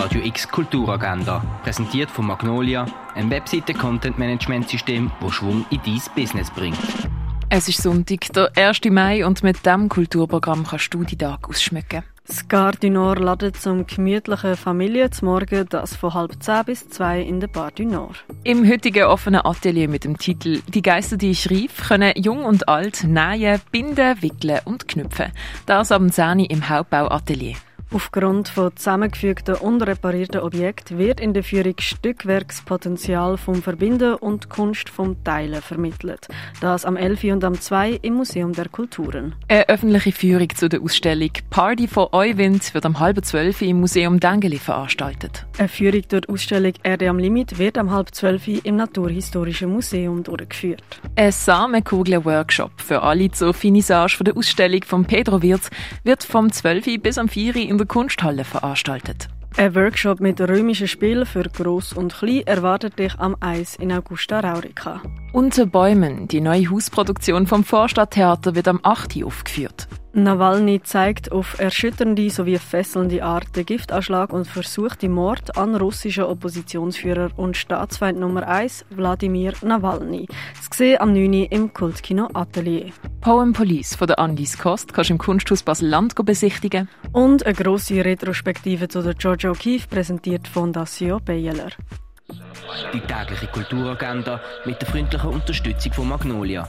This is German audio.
Radio X Kulturagenda, präsentiert von Magnolia, ein Webseite-Content-Management-System, das Schwung in dein Business bringt. Es ist Sonntag, der 1. Mai, und mit diesem Kulturprogramm kannst du die Tag ausschmücken. Das Gare du Nord ladet zum gemütlichen Familienzmorgen, das von halb zehn bis zwei in der Bar du Nord. Im heutigen offenen Atelier mit dem Titel Die Geister, die ich rief, können jung und alt nähen, binden, wickeln und knüpfen. Das am 10 im Hauptbauatelier. Aufgrund von zusammengefügten und reparierten Objekten wird in der Führung Stückwerkspotenzial vom Verbinden und Kunst vom Teilen vermittelt. Das am 11. und am 2. im Museum der Kulturen. Eine öffentliche Führung zu der Ausstellung Party for Euwind wird am halb zwölf im Museum Dengeli veranstaltet. Eine Führung durch die Ausstellung Erde am Limit wird am halb zwölf im Naturhistorischen Museum durchgeführt. Ein Samenkugeln-Workshop für alle zur Finissage der Ausstellung von Pedro Wirz wird vom 12. bis am 4. in der Kunsthalle veranstaltet. Ein Workshop mit römischen Spielen für Gross und Klein erwartet dich am Eis in Augusta Raurica. Unter Bäumen, die neue Hausproduktion vom Vorstadttheater, wird am 8. aufgeführt. Nawalny zeigt auf erschütternde sowie fesselnde Art den Giftanschlag und versucht den Mord an russischen Oppositionsführer und Staatsfeind Nummer 1 Wladimir Nawalny. Das gesehen am 9. im Kultkino Atelier. Poem Police von der Andis Kost kannst du im Kunsthaus Basel-Land besichtigen. Und eine grosse Retrospektive zu der George O'Keeffe präsentiert Fondation Beyeler. Die tägliche Kulturagenda mit der freundlichen Unterstützung von Magnolia,